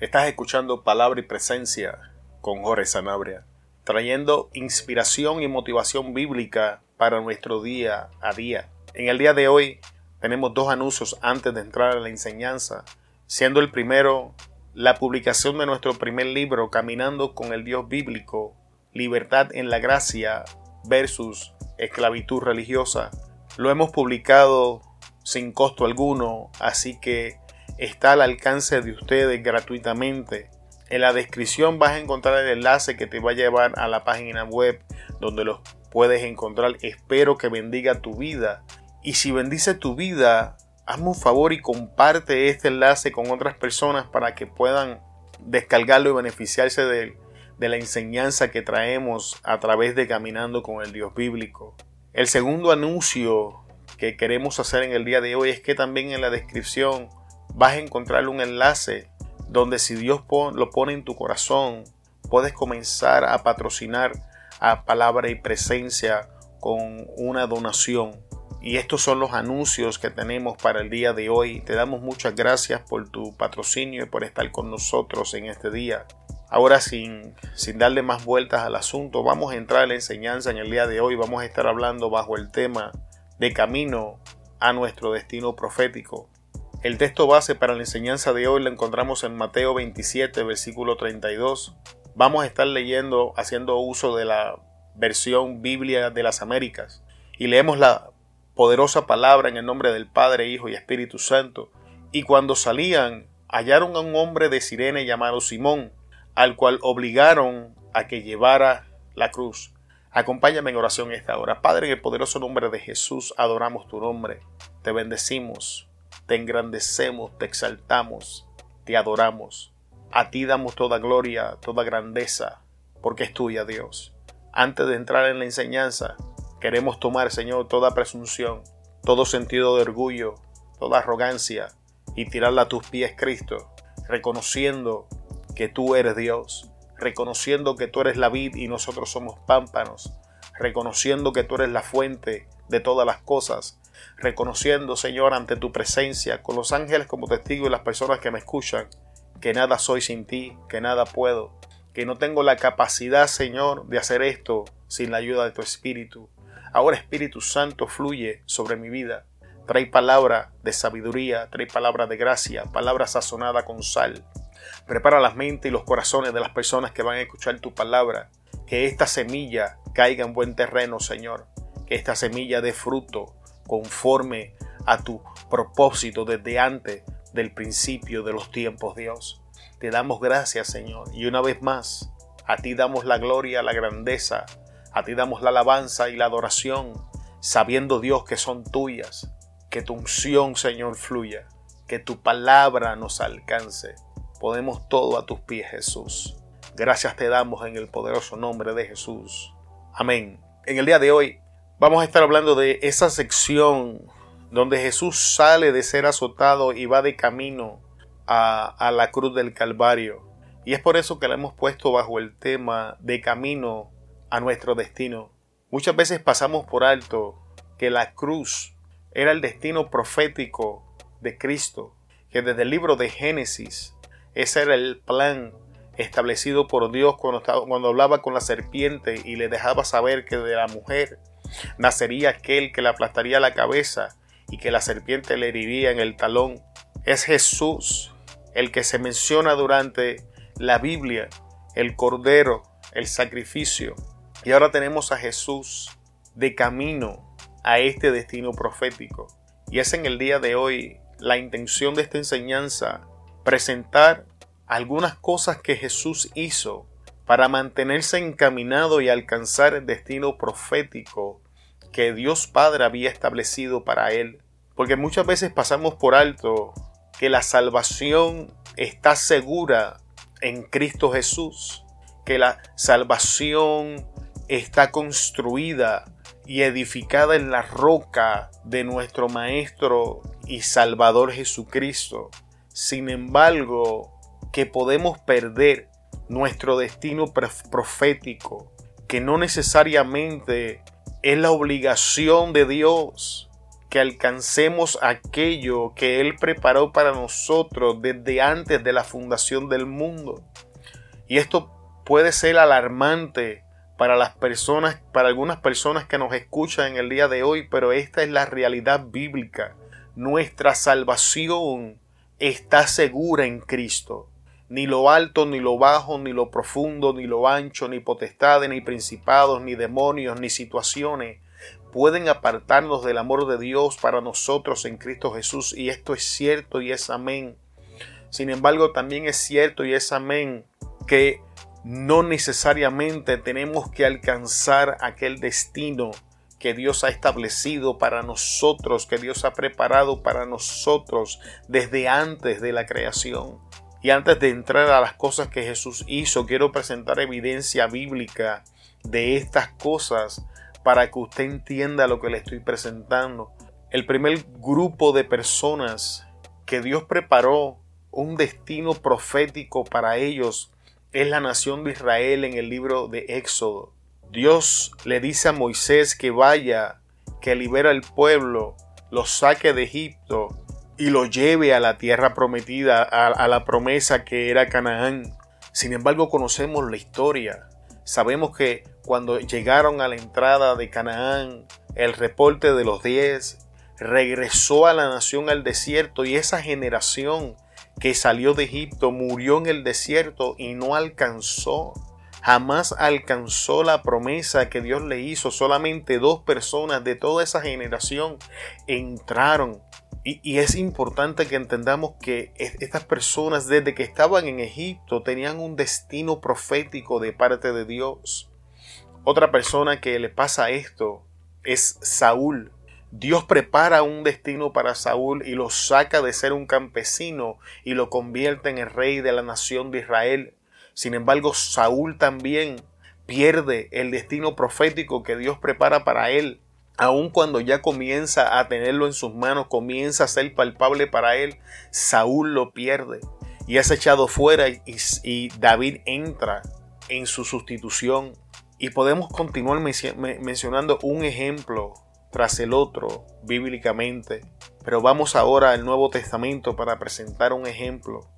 Estás escuchando Palabra y Presencia con Jorge Sanabria, trayendo inspiración y motivación bíblica para nuestro día a día. En el día de hoy tenemos dos anuncios antes de entrar a la enseñanza, siendo el primero la publicación de nuestro primer libro, Caminando con el Dios Bíblico, Libertad en la Gracia versus Esclavitud Religiosa. Lo hemos publicado sin costo alguno, así que está al alcance de ustedes gratuitamente. En la descripción vas a encontrar el enlace que te va a llevar a la página web donde los puedes encontrar. Espero que bendiga tu vida. Y si bendice tu vida, hazme un favor y comparte este enlace con otras personas para que puedan descargarlo y beneficiarse de, de la enseñanza que traemos a través de Caminando con el Dios Bíblico. El segundo anuncio que queremos hacer en el día de hoy es que también en la descripción vas a encontrar un enlace donde si Dios lo pone en tu corazón, puedes comenzar a patrocinar a palabra y presencia con una donación. Y estos son los anuncios que tenemos para el día de hoy. Te damos muchas gracias por tu patrocinio y por estar con nosotros en este día. Ahora sin, sin darle más vueltas al asunto, vamos a entrar a la enseñanza en el día de hoy. Vamos a estar hablando bajo el tema de camino a nuestro destino profético. El texto base para la enseñanza de hoy lo encontramos en Mateo 27, versículo 32. Vamos a estar leyendo, haciendo uso de la versión Biblia de las Américas. Y leemos la poderosa palabra en el nombre del Padre, Hijo y Espíritu Santo. Y cuando salían, hallaron a un hombre de Sirene llamado Simón, al cual obligaron a que llevara la cruz. Acompáñame en oración esta hora. Padre, en el poderoso nombre de Jesús, adoramos tu nombre, te bendecimos, te engrandecemos, te exaltamos, te adoramos. A ti damos toda gloria, toda grandeza, porque es tuya, Dios. Antes de entrar en la enseñanza, queremos tomar, Señor, toda presunción, todo sentido de orgullo, toda arrogancia, y tirarla a tus pies, Cristo, reconociendo que tú eres Dios, reconociendo que tú eres la vid y nosotros somos pámpanos, reconociendo que tú eres la fuente de todas las cosas, reconociendo, Señor, ante tu presencia, con los ángeles como testigo y las personas que me escuchan, que nada soy sin ti, que nada puedo, que no tengo la capacidad, Señor, de hacer esto sin la ayuda de tu Espíritu. Ahora Espíritu Santo fluye sobre mi vida. Trae palabra de sabiduría, trae palabra de gracia, palabra sazonada con sal, Prepara las mentes y los corazones de las personas que van a escuchar tu palabra. Que esta semilla caiga en buen terreno, Señor. Que esta semilla dé fruto conforme a tu propósito desde antes del principio de los tiempos, Dios. Te damos gracias, Señor. Y una vez más, a ti damos la gloria, la grandeza. A ti damos la alabanza y la adoración, sabiendo, Dios, que son tuyas. Que tu unción, Señor, fluya. Que tu palabra nos alcance Podemos todo a tus pies, Jesús. Gracias te damos en el poderoso nombre de Jesús. Amén. En el día de hoy vamos a estar hablando de esa sección donde Jesús sale de ser azotado y va de camino a, la cruz del Calvario. Y es por eso que la hemos puesto bajo el tema de camino a nuestro destino. Muchas veces pasamos por alto que la cruz era el destino profético de Cristo, que desde el libro de Génesis ese era el plan establecido por Dios cuando, cuando hablaba con la serpiente y le dejaba saber que de la mujer nacería aquel que le aplastaría la cabeza y que la serpiente le heriría en el talón. Es Jesús el que se menciona durante la Biblia, el cordero, el sacrificio. Y ahora tenemos a Jesús de camino a este destino profético. Y es en el día de hoy la intención de esta enseñanza presentar algunas cosas que Jesús hizo para mantenerse encaminado y alcanzar el destino profético que Dios Padre había establecido para él. Porque muchas veces pasamos por alto que la salvación está segura en Cristo Jesús, que la salvación está construida y edificada en la roca de nuestro Maestro y Salvador Jesucristo. Sin embargo, que podemos perder nuestro destino profético, que no necesariamente es la obligación de Dios que alcancemos aquello que Él preparó para nosotros desde antes de la fundación del mundo. Y esto puede ser alarmante para las personas, para algunas personas que nos escuchan en el día de hoy, pero esta es la realidad bíblica. Nuestra salvación está segura en Cristo. Ni lo alto, ni lo bajo, ni lo profundo, ni lo ancho, ni potestades, ni principados, ni demonios, ni situaciones pueden apartarnos del amor de Dios para nosotros en Cristo Jesús. Y esto es cierto y es amén. Sin embargo, también es cierto y es amén que no necesariamente tenemos que alcanzar aquel destino que Dios ha establecido para nosotros, que Dios ha preparado para nosotros desde antes de la creación. Y antes de entrar a las cosas que Jesús hizo, quiero presentar evidencia bíblica de estas cosas para que usted entienda lo que le estoy presentando. El primer grupo de personas que Dios preparó un destino profético para ellos es la nación de Israel en el libro de Éxodo. Dios le dice a Moisés que vaya, que libera al pueblo, lo saque de Egipto y lo lleve a la tierra prometida, a, la promesa que era Canaán. Sin embargo, conocemos la historia. Sabemos que cuando llegaron a la entrada de Canaán, el reporte de los diez regresó a la nación al desierto y esa generación que salió de Egipto murió en el desierto y no alcanzó, jamás alcanzó la promesa que Dios le hizo. Solamente dos personas de toda esa generación entraron. Y, es importante que entendamos que estas personas desde que estaban en Egipto tenían un destino profético de parte de Dios. Otra persona que le pasa esto es Saúl. Dios prepara un destino para Saúl y lo saca de ser un campesino y lo convierte en el rey de la nación de Israel. Sin embargo, Saúl también pierde el destino profético que Dios prepara para él. Aun cuando ya comienza a tenerlo en sus manos, comienza a ser palpable para él, Saúl lo pierde y es echado fuera y, y David entra en su sustitución. Y podemos continuar mencionando un ejemplo tras el otro bíblicamente, pero vamos ahora al Nuevo Testamento para presentar un ejemplo.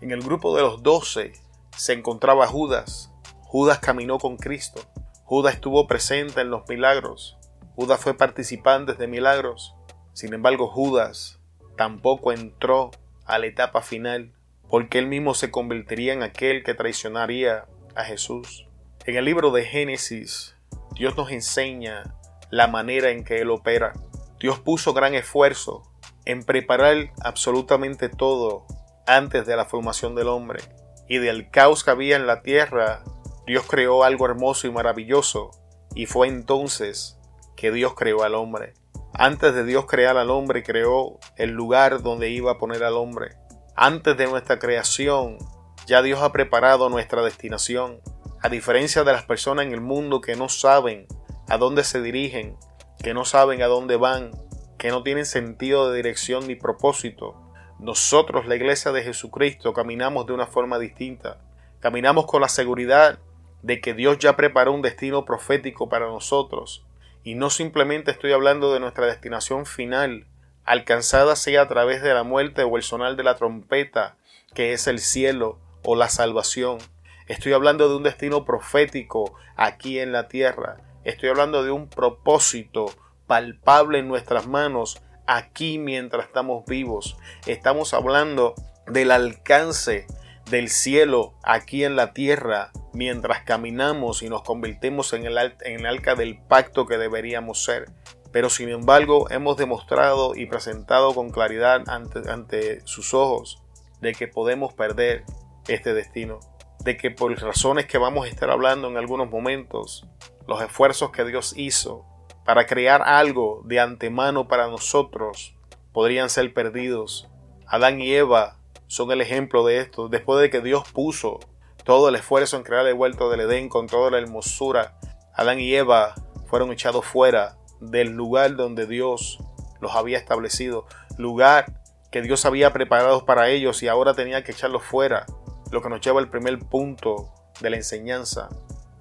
En el grupo de los doce se encontraba Judas. Judas caminó con Cristo. Judas estuvo presente en los milagros. Judas fue participante de milagros. Sin embargo, Judas tampoco entró a la etapa final, porque él mismo se convertiría en aquel que traicionaría a Jesús. En el libro de Génesis, Dios nos enseña la manera en que Él opera. Dios puso gran esfuerzo en preparar absolutamente todo antes de la formación del hombre. Y del caos que había en la tierra, Dios creó algo hermoso y maravilloso. Y fue entonces que Dios creó al hombre. Antes de Dios crear al hombre, creó el lugar donde iba a poner al hombre. Antes de nuestra creación, ya Dios ha preparado nuestra destinación. A diferencia de las personas en el mundo que no saben a dónde se dirigen, que no saben a dónde van, que no tienen sentido de dirección ni propósito, nosotros, la iglesia de Jesucristo, caminamos de una forma distinta. Caminamos con la seguridad de que Dios ya preparó un destino profético para nosotros. Y no simplemente estoy hablando de nuestra destinación final, alcanzada sea a través de la muerte o el sonar de la trompeta, que es el cielo o la salvación. Estoy hablando de un destino profético aquí en la tierra. Estoy hablando de un propósito palpable en nuestras manos aquí mientras estamos vivos. Estamos hablando del alcance del cielo aquí en la tierra mientras caminamos y nos convertimos en el, en el arca del pacto que deberíamos ser. Pero sin embargo hemos demostrado y presentado con claridad ante, ante sus ojos de que podemos perder este destino de que por razones que vamos a estar hablando en algunos momentos, los esfuerzos que Dios hizo para crear algo de antemano para nosotros podrían ser perdidos. Adán y Eva son el ejemplo de esto. Después de que Dios puso todo el esfuerzo en crear el huerto del Edén con toda la hermosura, Adán y Eva fueron echados fuera del lugar donde Dios los había establecido, lugar que Dios había preparado para ellos y ahora tenía que echarlos fuera lo que nos lleva al primer punto de la enseñanza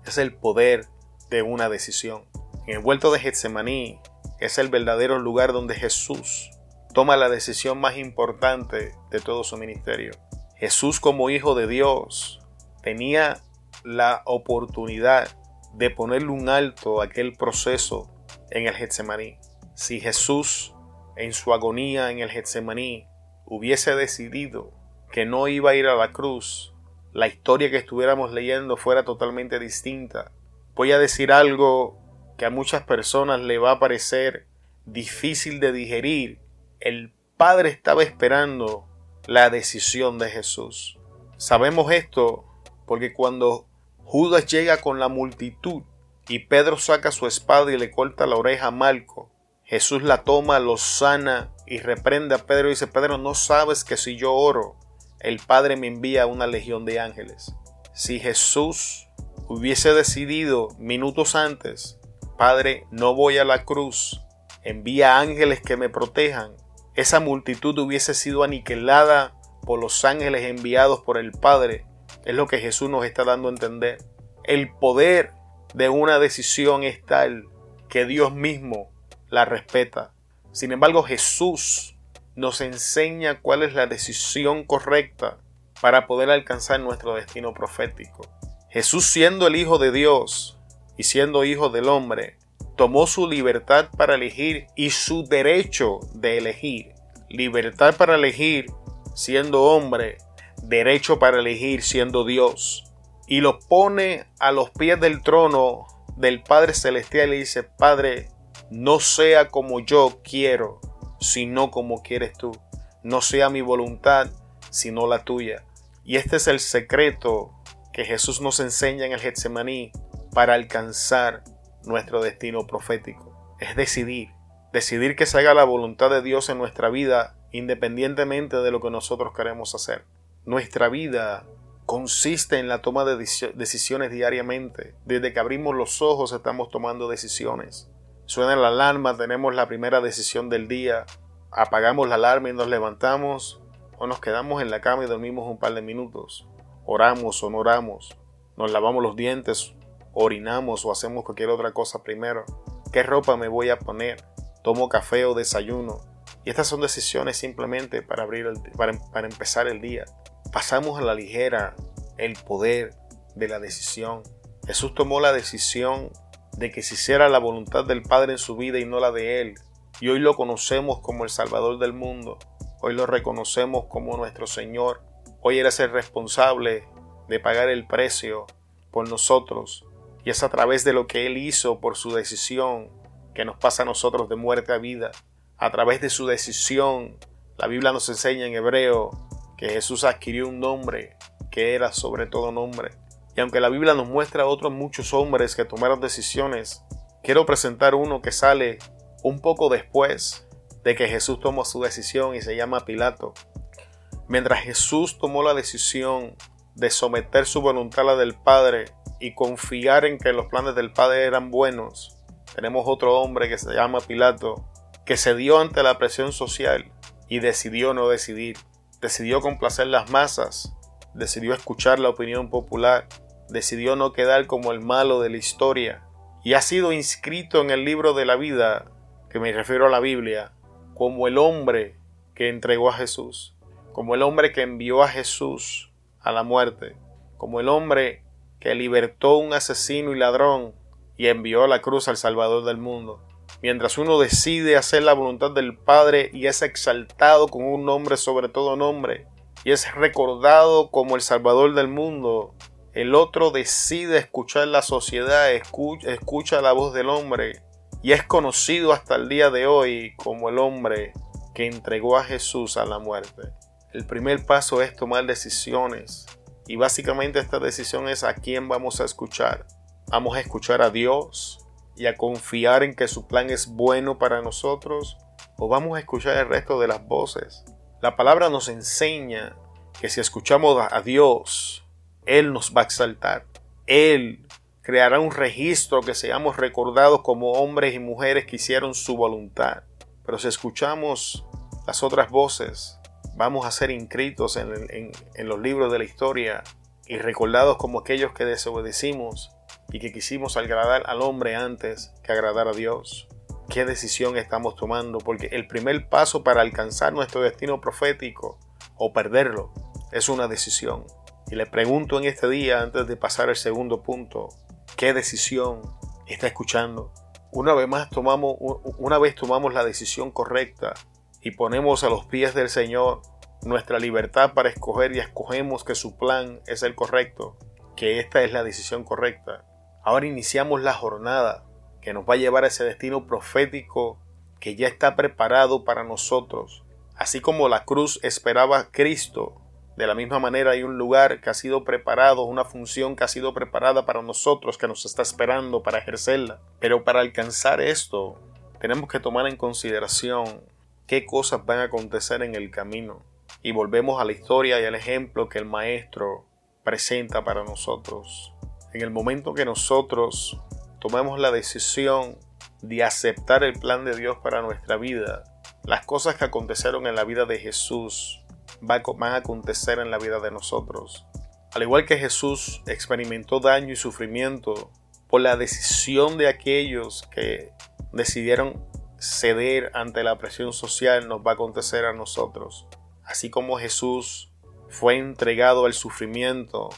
es el poder de una decisión. El vuelto de Getsemaní, es el verdadero lugar donde Jesús toma la decisión más importante de todo su ministerio. Jesús como hijo de Dios tenía la oportunidad de ponerle un alto a aquel proceso en el Getsemaní. Si Jesús en su agonía en el Getsemaní hubiese decidido que no iba a ir a la cruz, la historia que estuviéramos leyendo fuera totalmente distinta. Voy a decir algo que a muchas personas le va a parecer difícil de digerir. El Padre estaba esperando la decisión de Jesús. Sabemos esto porque cuando Judas llega con la multitud y Pedro saca su espada y le corta la oreja a Malco, Jesús la toma, lo sana y reprende a Pedro y dice, Pedro, no sabes que si yo oro, el Padre me envía una legión de ángeles. Si Jesús hubiese decidido minutos antes, Padre, no voy a la cruz, envía ángeles que me protejan, esa multitud hubiese sido aniquilada por los ángeles enviados por el Padre. Es lo que Jesús nos está dando a entender. El poder de una decisión es tal que Dios mismo la respeta. Sin embargo, Jesús nos enseña cuál es la decisión correcta para poder alcanzar nuestro destino profético. Jesús siendo el Hijo de Dios y siendo Hijo del hombre, tomó su libertad para elegir y su derecho de elegir. Libertad para elegir siendo hombre, derecho para elegir siendo Dios. Y lo pone a los pies del trono del Padre Celestial y dice, Padre, no sea como yo quiero, sino como quieres tú. No sea mi voluntad, sino la tuya. Y este es el secreto que Jesús nos enseña en el Getsemaní para alcanzar nuestro destino profético. Es decidir, decidir que se haga la voluntad de Dios en nuestra vida independientemente de lo que nosotros queremos hacer. Nuestra vida consiste en la toma de decisiones diariamente. Desde que abrimos los ojos estamos tomando decisiones. Suena la alarma, tenemos la primera decisión del día, apagamos la alarma y nos levantamos o nos quedamos en la cama y dormimos un par de minutos. Oramos o no oramos, nos lavamos los dientes, orinamos o hacemos cualquier otra cosa primero. ¿Qué ropa me voy a poner? ¿Tomo café o desayuno? Y estas son decisiones simplemente para, abrir para, para empezar el día. Pasamos a la ligera el poder de la decisión. Jesús tomó la decisión de que se hiciera la voluntad del Padre en su vida y no la de Él. Y hoy lo conocemos como el Salvador del mundo. Hoy lo reconocemos como nuestro Señor. Hoy eres el responsable de pagar el precio por nosotros. Y es a través de lo que Él hizo por su decisión que nos pasa a nosotros de muerte a vida. A través de su decisión, la Biblia nos enseña en hebreo que Jesús adquirió un nombre que era sobre todo nombre. Y aunque la Biblia nos muestra a otros muchos hombres que tomaron decisiones, quiero presentar uno que sale un poco después de que Jesús tomó su decisión y se llama Pilato. Mientras Jesús tomó la decisión de someter su voluntad a la del Padre y confiar en que los planes del Padre eran buenos, tenemos otro hombre que se llama Pilato, que se dio ante la presión social y decidió no decidir. Decidió complacer las masas, decidió escuchar la opinión popular decidió no quedar como el malo de la historia y ha sido inscrito en el libro de la vida, que me refiero a la Biblia, como el hombre que entregó a Jesús, como el hombre que envió a Jesús a la muerte, como el hombre que libertó un asesino y ladrón y envió a la cruz al Salvador del mundo. Mientras uno decide hacer la voluntad del Padre y es exaltado con un nombre sobre todo nombre, y es recordado como el Salvador del mundo, el otro decide escuchar la sociedad, escucha, la voz del hombre y es conocido hasta el día de hoy como el hombre que entregó a Jesús a la muerte. El primer paso es tomar decisiones y básicamente esta decisión es a quién vamos a escuchar. Vamos a escuchar a Dios y a confiar en que su plan es bueno para nosotros o vamos a escuchar el resto de las voces. La palabra nos enseña que si escuchamos a Dios él nos va a exaltar. Él creará un registro que seamos recordados como hombres y mujeres que hicieron su voluntad. Pero si escuchamos las otras voces, vamos a ser inscritos en, los libros de la historia y recordados como aquellos que desobedecimos y que quisimos agradar al hombre antes que agradar a Dios. qué decisión estamos tomando, porque el primer paso para alcanzar nuestro destino profético o perderlo es una decisión. Y le pregunto en este día, antes de pasar al segundo punto, ¿qué decisión está escuchando? Una vez más tomamos, una vez tomamos la decisión correcta y ponemos a los pies del Señor nuestra libertad para escoger y escogemos que su plan es el correcto, que esta es la decisión correcta. Ahora iniciamos la jornada que nos va a llevar a ese destino profético que ya está preparado para nosotros. Así como la cruz esperaba a Cristo, de la misma manera hay un lugar que ha sido preparado, una función que ha sido preparada para nosotros, que nos está esperando para ejercerla. Pero para alcanzar esto, tenemos que tomar en consideración qué cosas van a acontecer en el camino. Y volvemos a la historia y al ejemplo que el Maestro presenta para nosotros. En el momento que nosotros tomemos la decisión de aceptar el plan de Dios para nuestra vida, las cosas que acontecieron en la vida de Jesús van a acontecer en la vida de nosotros. Al igual que Jesús experimentó daño y sufrimiento por la decisión de aquellos que decidieron ceder ante la presión social, nos va a acontecer a nosotros. Así como Jesús fue entregado al sufrimiento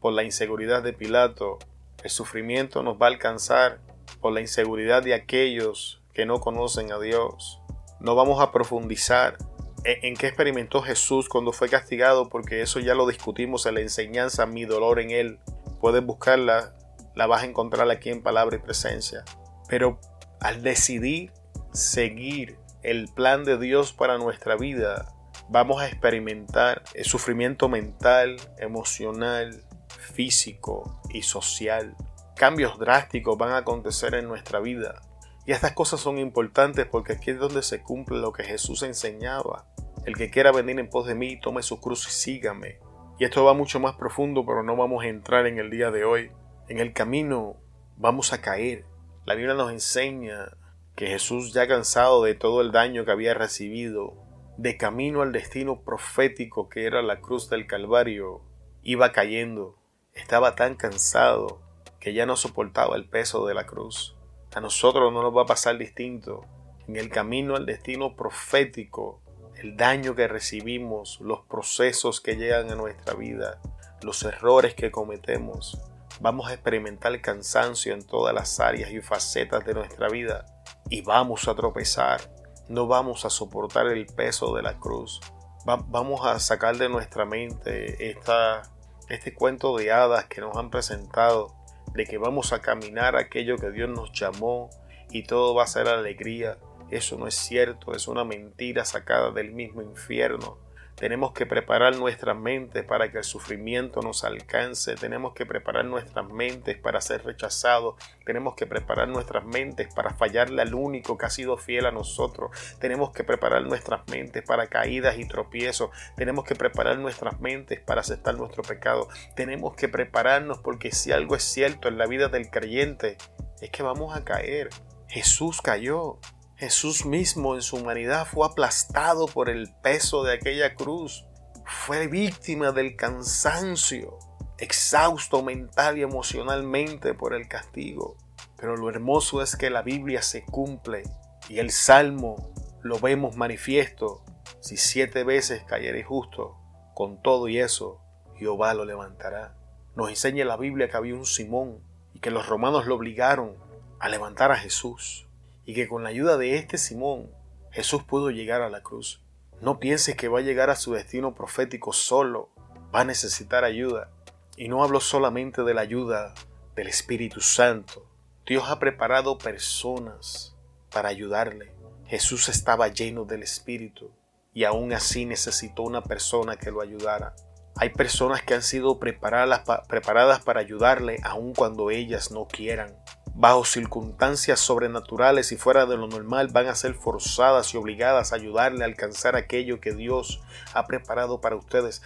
por la inseguridad de Pilato, el sufrimiento nos va a alcanzar por la inseguridad de aquellos que no conocen a Dios. No vamos a profundizar en, qué experimentó Jesús cuando fue castigado, porque eso ya lo discutimos en la enseñanza Mi dolor en Él. Puedes buscarla, la vas a encontrar aquí en Palabra y Presencia. Pero al decidir seguir el plan de Dios para nuestra vida, vamos a experimentar el sufrimiento mental, emocional, físico y social. Cambios drásticos van a acontecer en nuestra vida. Y estas cosas son importantes porque aquí es donde se cumple lo que Jesús enseñaba. El que quiera venir en pos de mí, tome su cruz y sígame. Y esto va mucho más profundo, pero no vamos a entrar en el día de hoy. En el camino vamos a caer. La Biblia nos enseña que Jesús, ya cansado de todo el daño que había recibido, de camino al destino profético que era la cruz del Calvario, iba cayendo. Estaba tan cansado que ya no soportaba el peso de la cruz. A nosotros no nos va a pasar distinto. En el camino al destino profético, el daño que recibimos, los procesos que llegan a nuestra vida, los errores que cometemos, vamos a experimentar cansancio en todas las áreas y facetas de nuestra vida y vamos a tropezar. No vamos a soportar el peso de la cruz. vamos a sacar de nuestra mente esta este cuento de hadas que nos han presentado, de que vamos a caminar aquello que Dios nos llamó y todo va a ser alegría, eso no es cierto, es una mentira sacada del mismo infierno. Tenemos que preparar nuestras mentes para que el sufrimiento nos alcance. Tenemos que preparar nuestras mentes para ser rechazados. Tenemos que preparar nuestras mentes para fallarle al único que ha sido fiel a nosotros. Tenemos que preparar nuestras mentes para caídas y tropiezos. Tenemos que preparar nuestras mentes para aceptar nuestro pecado. Tenemos que prepararnos porque si algo es cierto en la vida del creyente es que vamos a caer. Jesús cayó. Jesús mismo en su humanidad fue aplastado por el peso de aquella cruz. Fue víctima del cansancio, exhausto mental y emocionalmente por el castigo. Pero lo hermoso es que la Biblia se cumple y el Salmo lo vemos manifiesto. Si siete veces cayere justo, con todo y eso, Jehová lo levantará. Nos enseña la Biblia que había un Simón y que los romanos lo obligaron a levantar a Jesús y que con la ayuda de este Simón Jesús pudo llegar a la cruz. No pienses que va a llegar a su destino profético solo, va a necesitar ayuda. Y no hablo solamente de la ayuda del Espíritu Santo. Dios ha preparado personas para ayudarle. Jesús estaba lleno del Espíritu y aún así necesitó una persona que lo ayudara. Hay personas que han sido preparadas, preparadas para ayudarle aun cuando ellas no quieran bajo circunstancias sobrenaturales y fuera de lo normal, van a ser forzadas y obligadas a ayudarle a alcanzar aquello que Dios ha preparado para ustedes.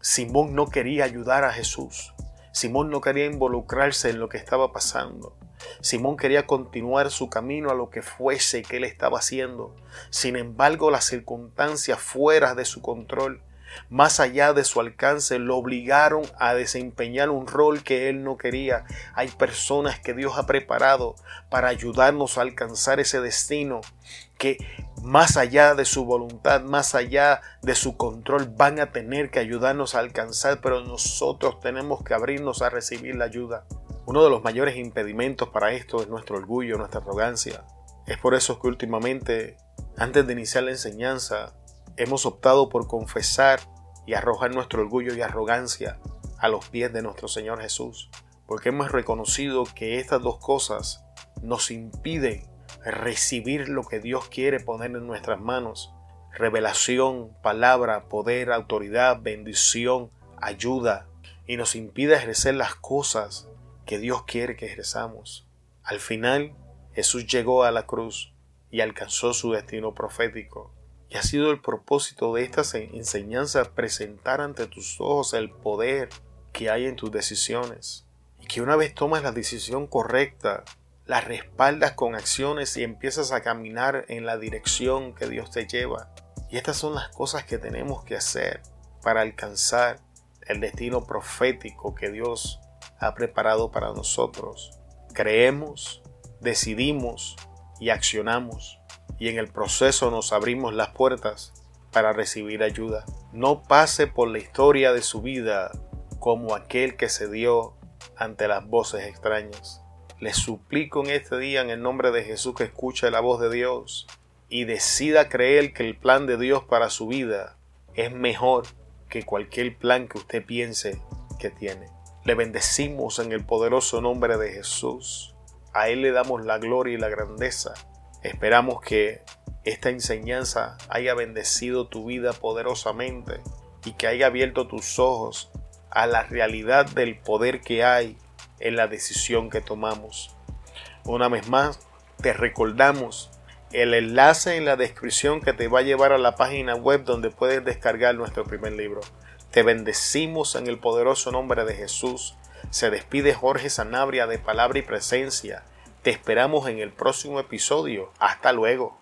Simón no quería ayudar a Jesús. Simón no quería involucrarse en lo que estaba pasando. Simón quería continuar su camino a lo que fuese que él estaba haciendo. Sin embargo, las circunstancias fuera de su control más allá de su alcance, lo obligaron a desempeñar un rol que él no quería. Hay personas que Dios ha preparado para ayudarnos a alcanzar ese destino que más allá de su voluntad, más allá de su control, van a tener que ayudarnos a alcanzar, pero nosotros tenemos que abrirnos a recibir la ayuda. Uno de los mayores impedimentos para esto es nuestro orgullo, nuestra arrogancia. Es por eso que últimamente, antes de iniciar la enseñanza, hemos optado por confesar y arrojar nuestro orgullo y arrogancia a los pies de nuestro Señor Jesús, porque hemos reconocido que estas dos cosas nos impiden recibir lo que Dios quiere poner en nuestras manos. Revelación, palabra, poder, autoridad, bendición, ayuda, y nos impide ejercer las cosas que Dios quiere que ejerzamos. Al final, Jesús llegó a la cruz y alcanzó su destino profético. Y ha sido el propósito de esta enseñanza presentar ante tus ojos el poder que hay en tus decisiones. Y que una vez tomas la decisión correcta, la respaldas con acciones y empiezas a caminar en la dirección que Dios te lleva. Y estas son las cosas que tenemos que hacer para alcanzar el destino profético que Dios ha preparado para nosotros. Creemos, decidimos y accionamos y en el proceso nos abrimos las puertas para recibir ayuda. No pase por la historia de su vida como aquel que se dio ante las voces extrañas. Le suplico en este día en el nombre de Jesús que escuche la voz de Dios y decida creer que el plan de Dios para su vida es mejor que cualquier plan que usted piense que tiene. Le bendecimos en el poderoso nombre de Jesús. A Él le damos la gloria y la grandeza. Esperamos que esta enseñanza haya bendecido tu vida poderosamente y que haya abierto tus ojos a la realidad del poder que hay en la decisión que tomamos. Una vez más, te recordamos el enlace en la descripción que te va a llevar a la página web donde puedes descargar nuestro primer libro. Te bendecimos en el poderoso nombre de Jesús. Se despide Jorge Sanabria de Palabra y Presencia. Te esperamos en el próximo episodio. Hasta luego.